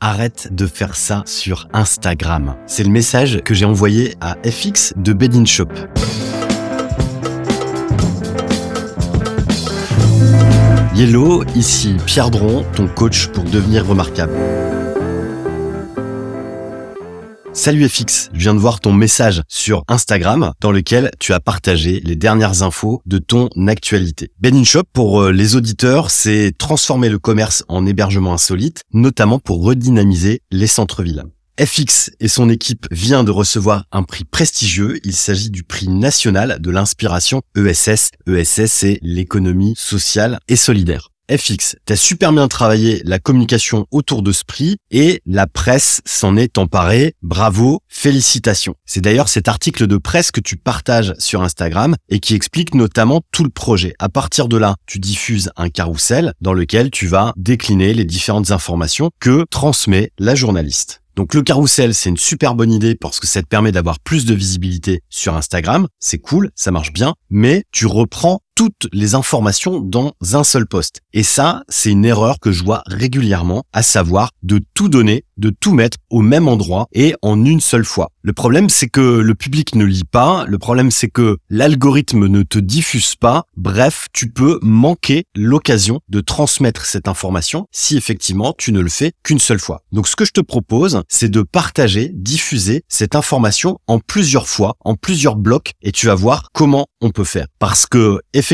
arrête de faire ça sur Instagram. C'est le message que j'ai envoyé à FX de Bedin Shop. Hello, ici Pierre Dron, ton coach pour devenir remarquable. Salut FX, je viens de voir ton message sur Instagram dans lequel tu as partagé les dernières infos de ton actualité. Ben Shop pour euh, les auditeurs, c'est transformer le commerce en hébergement insolite, notamment pour redynamiser les centres-villes. FX et son équipe vient de recevoir un prix prestigieux. Il s'agit du prix national de l'inspiration ESS. ESS, c'est l'économie sociale et solidaire. FX, t'as super bien travaillé la communication autour de ce prix et la presse s'en est emparée. Bravo, félicitations. C'est d'ailleurs cet article de presse que tu partages sur Instagram et qui explique notamment tout le projet. À partir de là, tu diffuses un carrousel dans lequel tu vas décliner les différentes informations que transmet la journaliste. Donc le carrousel, c'est une super bonne idée parce que ça te permet d'avoir plus de visibilité sur Instagram. C'est cool, ça marche bien, mais tu reprends toutes les informations dans un seul poste. Et ça, c'est une erreur que je vois régulièrement, à savoir de tout donner, de tout mettre au même endroit et en une seule fois. Le problème, c'est que le public ne lit pas, le problème, c'est que l'algorithme ne te diffuse pas. Bref, tu peux manquer l'occasion de transmettre cette information si effectivement tu ne le fais qu'une seule fois. Donc ce que je te propose, c'est de partager, diffuser cette information en plusieurs fois, en plusieurs blocs, et tu vas voir comment on peut faire. Parce que effectivement,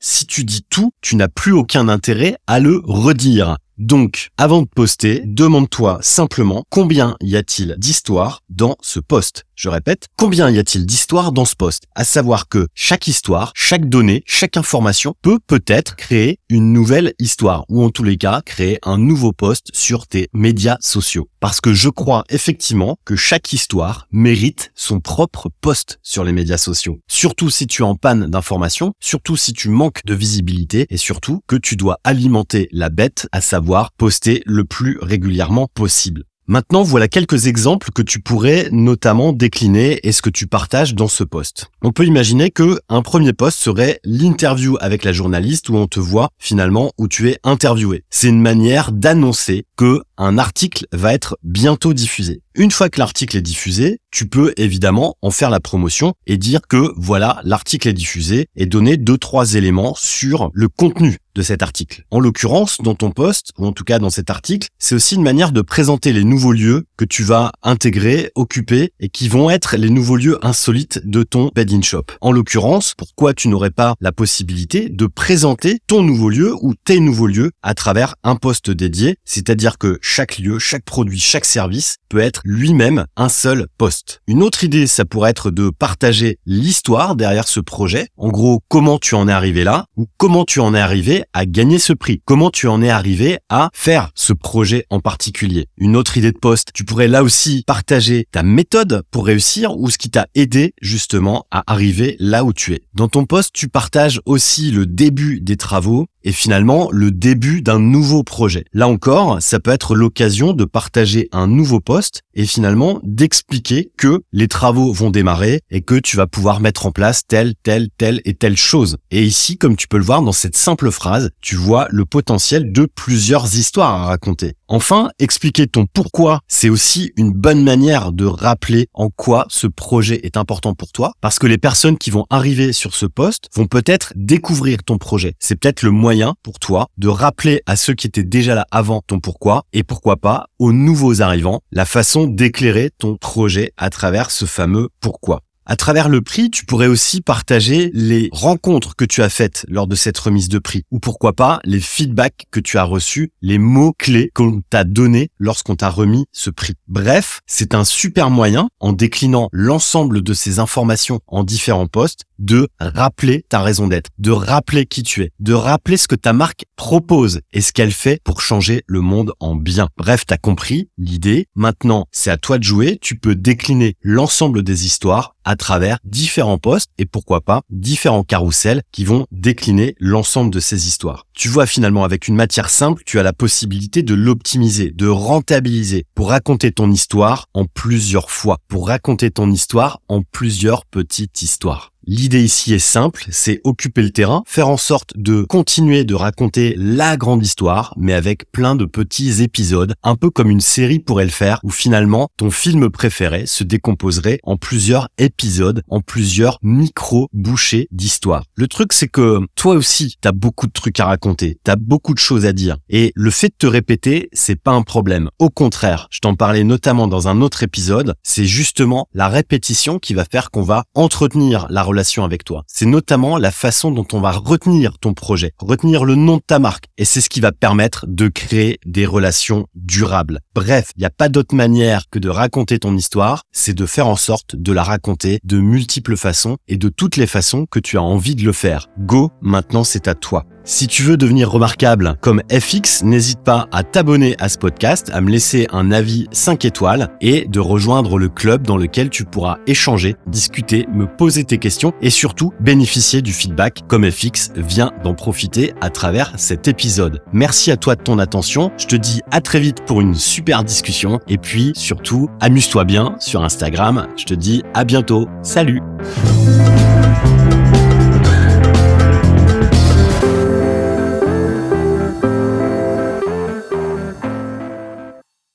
si tu dis tout, tu n'as plus aucun intérêt à le redire. Donc, avant de poster, demande-toi simplement combien y a-t-il d'histoires dans ce post. Je répète, combien y a-t-il d'histoires dans ce poste À savoir que chaque histoire, chaque donnée, chaque information peut peut-être créer une nouvelle histoire ou en tous les cas créer un nouveau poste sur tes médias sociaux. Parce que je crois effectivement que chaque histoire mérite son propre poste sur les médias sociaux. Surtout si tu es en panne d'informations, surtout si tu manques de visibilité et surtout que tu dois alimenter la bête, à savoir poster le plus régulièrement possible. Maintenant, voilà quelques exemples que tu pourrais notamment décliner et ce que tu partages dans ce poste. On peut imaginer que un premier poste serait l'interview avec la journaliste où on te voit finalement où tu es interviewé. C'est une manière d'annoncer que un article va être bientôt diffusé. Une fois que l'article est diffusé, tu peux évidemment en faire la promotion et dire que voilà, l'article est diffusé et donner deux, trois éléments sur le contenu cet article. En l'occurrence, dans ton poste, ou en tout cas dans cet article, c'est aussi une manière de présenter les nouveaux lieux que tu vas intégrer, occuper et qui vont être les nouveaux lieux insolites de ton bed-in shop. En l'occurrence, pourquoi tu n'aurais pas la possibilité de présenter ton nouveau lieu ou tes nouveaux lieux à travers un poste dédié, c'est-à-dire que chaque lieu, chaque produit, chaque service peut être lui-même un seul poste. Une autre idée, ça pourrait être de partager l'histoire derrière ce projet. En gros, comment tu en es arrivé là ou comment tu en es arrivé à gagner ce prix. Comment tu en es arrivé à faire ce projet en particulier? Une autre idée de poste, tu pourrais là aussi partager ta méthode pour réussir ou ce qui t'a aidé justement à arriver là où tu es. Dans ton poste, tu partages aussi le début des travaux et finalement le début d'un nouveau projet. Là encore, ça peut être l'occasion de partager un nouveau poste et finalement d'expliquer que les travaux vont démarrer et que tu vas pouvoir mettre en place telle, telle, telle et telle chose. Et ici, comme tu peux le voir dans cette simple phrase, tu vois le potentiel de plusieurs histoires à raconter. Enfin, expliquer ton pourquoi, c'est aussi une bonne manière de rappeler en quoi ce projet est important pour toi parce que les personnes qui vont arriver sur ce poste vont peut-être découvrir ton projet. C'est peut-être le moyen pour toi de rappeler à ceux qui étaient déjà là avant ton pourquoi et pourquoi pas aux nouveaux arrivants la façon d'éclairer ton projet à travers ce fameux pourquoi. À travers le prix, tu pourrais aussi partager les rencontres que tu as faites lors de cette remise de prix ou pourquoi pas les feedbacks que tu as reçus, les mots clés qu'on t'a donnés lorsqu'on t'a remis ce prix. Bref, c'est un super moyen en déclinant l'ensemble de ces informations en différents postes de rappeler ta raison d'être, de rappeler qui tu es, de rappeler ce que ta marque propose et ce qu'elle fait pour changer le monde en bien. Bref, t'as compris l'idée. Maintenant, c'est à toi de jouer. Tu peux décliner l'ensemble des histoires à travers différents postes et pourquoi pas différents carousels qui vont décliner l'ensemble de ces histoires. Tu vois finalement avec une matière simple, tu as la possibilité de l'optimiser, de rentabiliser pour raconter ton histoire en plusieurs fois, pour raconter ton histoire en plusieurs petites histoires. L'idée ici est simple, c'est occuper le terrain, faire en sorte de continuer de raconter la grande histoire, mais avec plein de petits épisodes, un peu comme une série pourrait le faire, où finalement ton film préféré se décomposerait en plusieurs épisodes, en plusieurs micro-bouchées d'histoire. Le truc c'est que toi aussi, t'as beaucoup de trucs à raconter, t'as beaucoup de choses à dire, et le fait de te répéter, c'est pas un problème. Au contraire, je t'en parlais notamment dans un autre épisode, c'est justement la répétition qui va faire qu'on va entretenir la avec toi. C'est notamment la façon dont on va retenir ton projet, retenir le nom de ta marque. Et c'est ce qui va permettre de créer des relations durables. Bref, il n'y a pas d'autre manière que de raconter ton histoire, c'est de faire en sorte de la raconter de multiples façons et de toutes les façons que tu as envie de le faire. Go, maintenant c'est à toi. Si tu veux devenir remarquable comme FX, n'hésite pas à t'abonner à ce podcast, à me laisser un avis 5 étoiles et de rejoindre le club dans lequel tu pourras échanger, discuter, me poser tes questions et surtout bénéficier du feedback comme FX vient d'en profiter à travers cet épisode. Merci à toi de ton attention. Je te dis à très vite pour une super discussion et puis surtout amuse-toi bien sur Instagram. Je te dis à bientôt. Salut